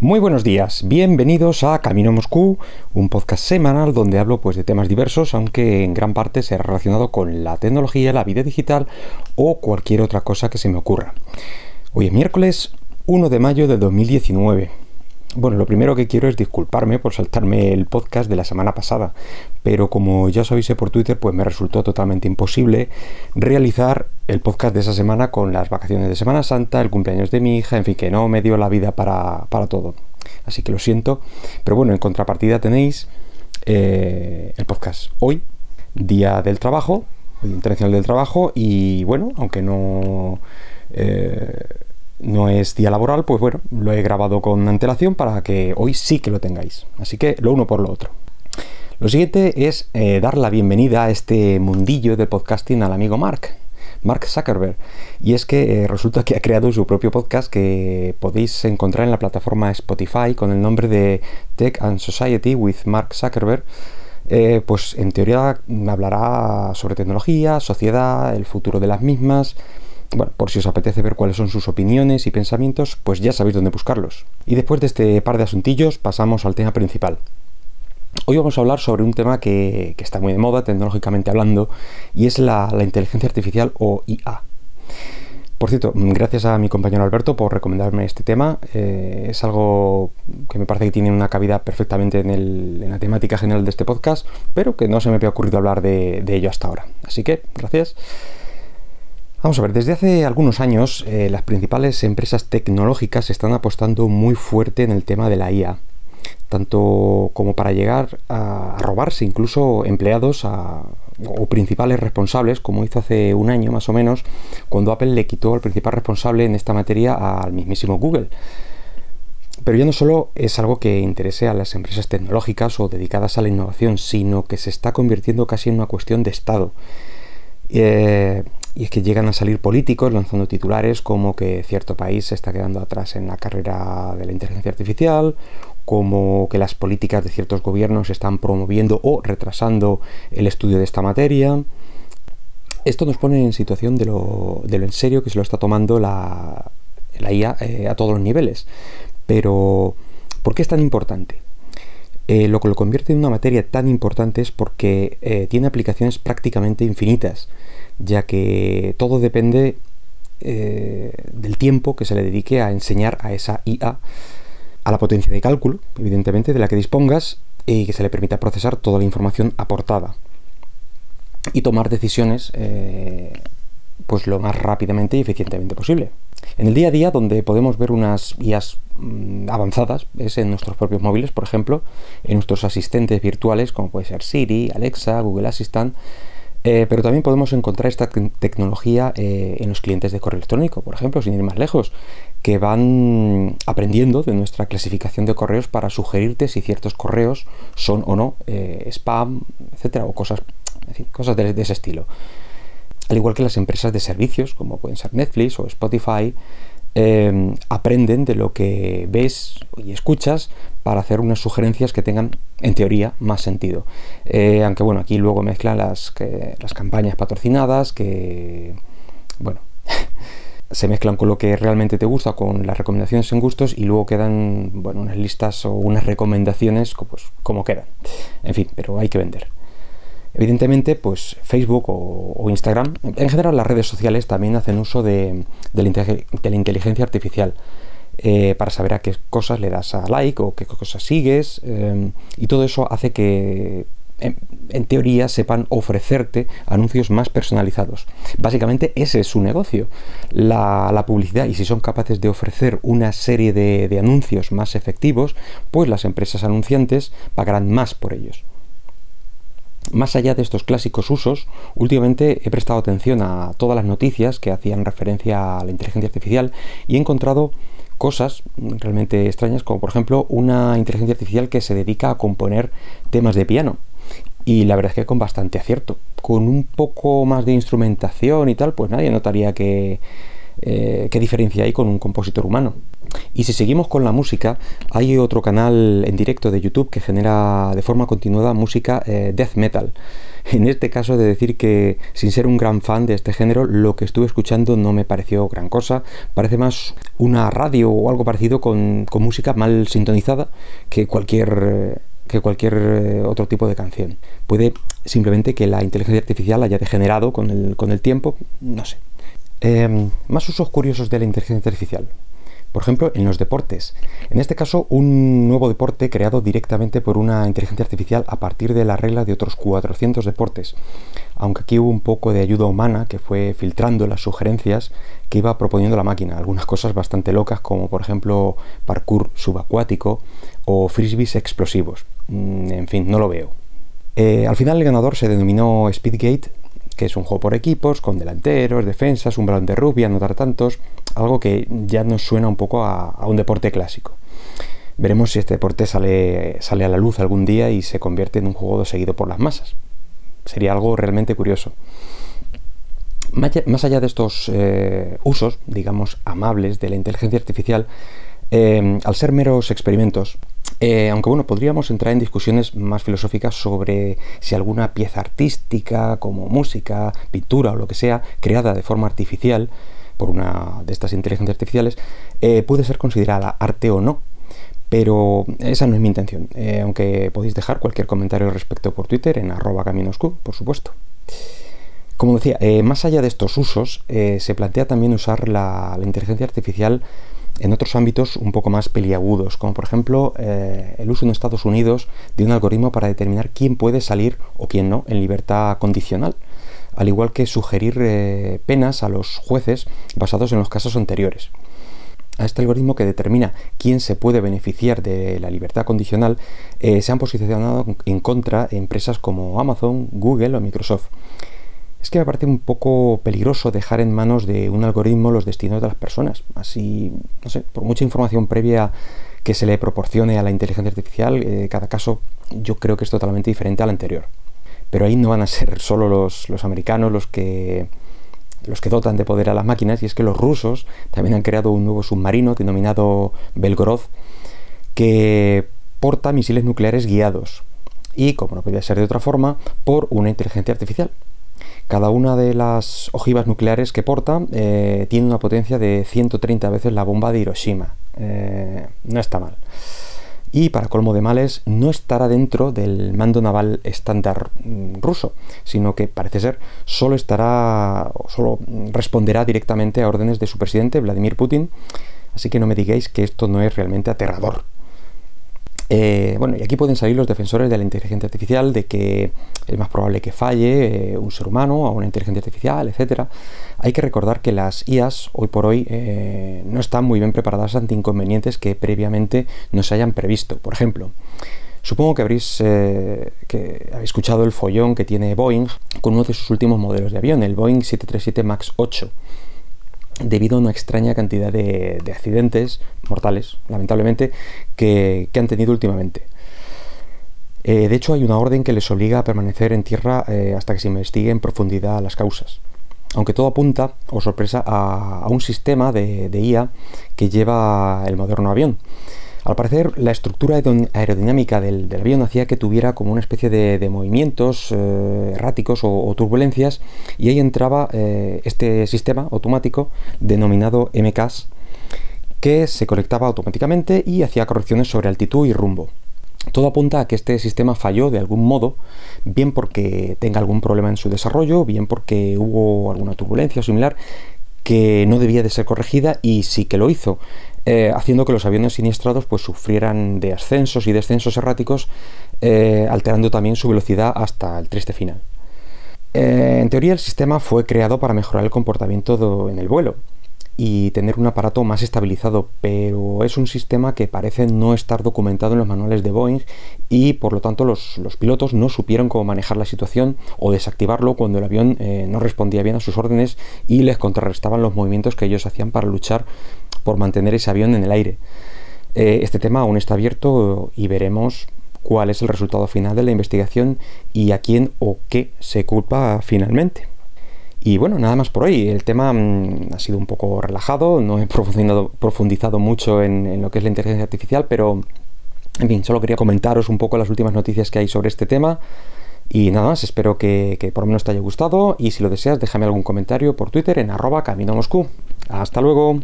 Muy buenos días, bienvenidos a Camino Moscú, un podcast semanal donde hablo pues de temas diversos, aunque en gran parte sea relacionado con la tecnología, la vida digital o cualquier otra cosa que se me ocurra. Hoy es miércoles 1 de mayo de 2019. Bueno, lo primero que quiero es disculparme por saltarme el podcast de la semana pasada, pero como ya os avisé por Twitter, pues me resultó totalmente imposible realizar el podcast de esa semana con las vacaciones de Semana Santa, el cumpleaños de mi hija, en fin, que no me dio la vida para, todo. Así que lo siento, pero bueno, en contrapartida tenéis eh, el podcast hoy, Día del Trabajo, Día Internacional del Trabajo, y bueno, aunque no... Eh, no es día laboral, pues bueno, lo he grabado con antelación para que hoy sí que lo tengáis. Así que lo uno por lo otro. Lo siguiente es eh, dar la bienvenida a este mundillo del podcasting al amigo Mark, Mark Zuckerberg. Y es que eh, resulta que ha creado su propio podcast que podéis encontrar en la plataforma Spotify con el nombre de Tech and Society with Mark Zuckerberg. Eh, pues en teoría hablará sobre tecnología, sociedad, el futuro de las mismas, bueno, por si os apetece ver cuáles son sus opiniones y pensamientos, pues ya sabéis dónde buscarlos. Y después de este par de asuntillos, pasamos al tema principal. Hoy vamos a hablar sobre un tema que, está muy de moda tecnológicamente hablando y es la, inteligencia artificial o IA. Por cierto, gracias a mi compañero Alberto por recomendarme este tema. Eh, es algo que me parece que tiene una cabida perfectamente en, la temática general de este podcast, pero que no se me había ocurrido hablar de ello hasta ahora. Así que, gracias. Vamos a ver, desde hace algunos años eh, las principales empresas tecnológicas están apostando muy fuerte en el tema de la IA, tanto como para llegar a, robarse incluso empleados o principales responsables, como hizo hace un año más o menos, cuando Apple le quitó al principal responsable en esta materia al mismísimo Google. Pero ya no solo es algo que interese a las empresas tecnológicas o dedicadas a la innovación, sino que se está convirtiendo casi en una cuestión de Estado. Eh, y es que llegan a salir políticos lanzando titulares como que cierto país se está quedando atrás en la carrera de la inteligencia artificial, como que las políticas de ciertos gobiernos están promoviendo o retrasando el estudio de esta materia. Esto nos pone en situación de lo, en serio que se lo está tomando la, IA eh, a todos los niveles. Pero, ¿por qué es tan importante? Eh, lo que lo convierte en una materia tan importante es porque eh, tiene aplicaciones prácticamente infinitas ya que todo depende eh, del tiempo que se le dedique a enseñar a esa IA, a la potencia de cálculo, evidentemente, de la que dispongas y que se le permita procesar toda la información aportada y tomar decisiones pues lo más rápidamente y eficientemente posible. En el día a día, donde podemos ver unas IAs mm, avanzadas, es en nuestros propios móviles, por ejemplo, en nuestros asistentes virtuales, como puede ser Siri, Alexa, Google Assistant, eh, pero también podemos encontrar esta tecnología eh, en los clientes de correo electrónico, por ejemplo, sin ir más lejos, que van aprendiendo de nuestra clasificación de correos para sugerirte si ciertos correos son o no eh, spam, etcétera, o cosas, cosas de, ese estilo. Al igual que las empresas de servicios, como pueden ser Netflix o Spotify, aprenden de lo que ves y escuchas para hacer unas sugerencias que tengan, en teoría, más sentido. Eh, aunque bueno, aquí luego mezcla las, las campañas patrocinadas que, bueno, se mezclan con lo que realmente te gusta, con las recomendaciones en gustos y luego quedan, bueno, unas listas o unas recomendaciones pues, como quedan. En fin, pero hay que vender. Evidentemente, pues Facebook o, Instagram, en general las redes sociales también hacen uso de, la inteligencia artificial. Eh, para saber a qué cosas le das a like o qué cosas sigues. Em, y todo eso hace que, en, teoría, sepan ofrecerte anuncios más personalizados. Básicamente ese es su negocio, la, publicidad. Y si son capaces de ofrecer una serie de, de anuncios más efectivos, pues las empresas anunciantes pagarán más por ellos. Más allá de estos clásicos usos, últimamente he prestado atención a todas las noticias que hacían referencia a la inteligencia artificial y he encontrado cosas realmente extrañas, como por ejemplo una inteligencia artificial que se dedica a componer temas de piano. Y la verdad es que con bastante acierto. Con un poco más de instrumentación y tal, pues nadie notaría que, eh, qué diferencia hay con un compositor humano. Y si seguimos con la música, hay otro canal en directo de YouTube que genera de forma continuada música eh, death metal. En este caso de decir que, sin ser un gran fan de este género, lo que estuve escuchando no me pareció gran cosa. Parece más una radio o algo parecido con, música mal sintonizada que cualquier que cualquier eh, otro tipo de canción. Puede simplemente que la inteligencia artificial haya degenerado con el, con el tiempo, no sé. Em, más usos curiosos de la inteligencia artificial por ejemplo, en los deportes. En este caso, un nuevo deporte creado directamente por una inteligencia artificial a partir de la regla de otros 400 deportes. Aunque aquí hubo un poco de ayuda humana que fue filtrando las sugerencias que iba proponiendo la máquina. Algunas cosas bastante locas, como por ejemplo parkour subacuático o frisbees explosivos. Mm, en fin, no lo veo. Eh, al final el ganador se denominó Speedgate que es un juego por equipos, con delanteros, defensas, un balón de rugby, anotar tantos, algo que ya nos suena un poco a, un deporte clásico. Veremos si este deporte sale, sale a la luz algún día y se convierte en un juego seguido por las masas. Sería algo realmente curioso. Más allá de estos eh, usos, digamos, amables de la inteligencia artificial, eh, al ser meros experimentos, eh, aunque bueno, podríamos entrar en discusiones más filosóficas sobre si alguna pieza artística, como música, pintura o lo que sea, creada de forma artificial por una de estas inteligencias artificiales, eh, puede ser considerada arte o no. Pero esa no es mi intención, eh, aunque podéis dejar cualquier comentario al respecto por Twitter en arroba caminosq, por supuesto. Como decía, más allá de estos usos, se plantea también usar la inteligencia artificial en otros ámbitos un poco más peliagudos, como por ejemplo eh, el uso en Estados Unidos de un algoritmo para determinar quién puede salir o quién no en libertad condicional, al igual que sugerir eh, penas a los jueces basados en los casos anteriores. A este algoritmo que determina quién se puede beneficiar de la libertad condicional eh, se han posicionado en contra empresas como Amazon, Google o Microsoft. Es que me parece un poco peligroso dejar en manos de un algoritmo los destinos de las personas. Así, no sé, por mucha información previa que se le proporcione a la inteligencia artificial, eh, cada caso yo creo que es totalmente diferente al anterior. Pero ahí no van a ser solo los, los americanos los que los que dotan de poder a las máquinas, y es que los rusos también han creado un nuevo submarino denominado Belgorod, que porta misiles nucleares guiados, y como no podía ser de otra forma, por una inteligencia artificial. Cada una de las ojivas nucleares que porta eh, tiene una potencia de 130 veces la bomba de Hiroshima. Eh, no está mal. Y para colmo de males, no estará dentro del mando naval estándar mm, ruso, sino que parece ser solo estará solo responderá directamente a órdenes de su presidente Vladimir Putin. Así que no me digáis que esto no es realmente aterrador. Eh, bueno, y aquí pueden salir los defensores de la inteligencia artificial, de que es más probable que falle eh, un ser humano o una inteligencia artificial, etc. Hay que recordar que las IAS hoy por hoy eh, no están muy bien preparadas ante inconvenientes que previamente no se hayan previsto. Por ejemplo, Supongo que habréis, que habéis escuchado el follón que tiene Boeing con uno de sus últimos modelos de avión, el Boeing 737 MAX 8 debido a una extraña cantidad de, accidentes mortales, lamentablemente, que, han tenido últimamente. Eh, de hecho, hay una orden que les obliga a permanecer en tierra eh, hasta que se investigue en profundidad las causas. Aunque todo apunta, o sorpresa, a, un sistema de, de IA que lleva el moderno avión. Al parecer, la estructura aerodinámica del, avión hacía que tuviera como una especie de, movimientos eh, erráticos o, turbulencias, y ahí entraba eh, este sistema automático denominado MCAS, que se conectaba automáticamente y hacía correcciones sobre altitud y rumbo. Todo apunta a que este sistema falló de algún modo, bien porque tenga algún problema en su desarrollo, bien porque hubo alguna turbulencia similar que no debía de ser corregida y sí que lo hizo. Eh, haciendo que los aviones siniestrados pues, sufrieran de ascensos y descensos erráticos, eh, alterando también su velocidad hasta el triste final. Eh, en teoría el sistema fue creado para mejorar el comportamiento en el vuelo, y tener un aparato más estabilizado, pero es un sistema que parece no estar documentado en los manuales de Boeing y por lo tanto los, pilotos no supieron cómo manejar la situación o desactivarlo cuando el avión no respondía bien a sus órdenes y les contrarrestaban los movimientos que ellos hacían para luchar por mantener ese avión en el aire. Eh, este tema aún está abierto y veremos cuál es el resultado final de la investigación y a quién o qué se culpa finalmente. Y bueno, nada más por hoy. El tema mm, ha sido un poco relajado, no he profundizado, mucho en, lo que es la inteligencia artificial, pero en fin, solo quería comentaros un poco las últimas noticias que hay sobre este tema. Y nada más, espero que, que por lo menos te haya gustado y si lo deseas déjame algún comentario por Twitter en arroba camino Moscú. Hasta luego.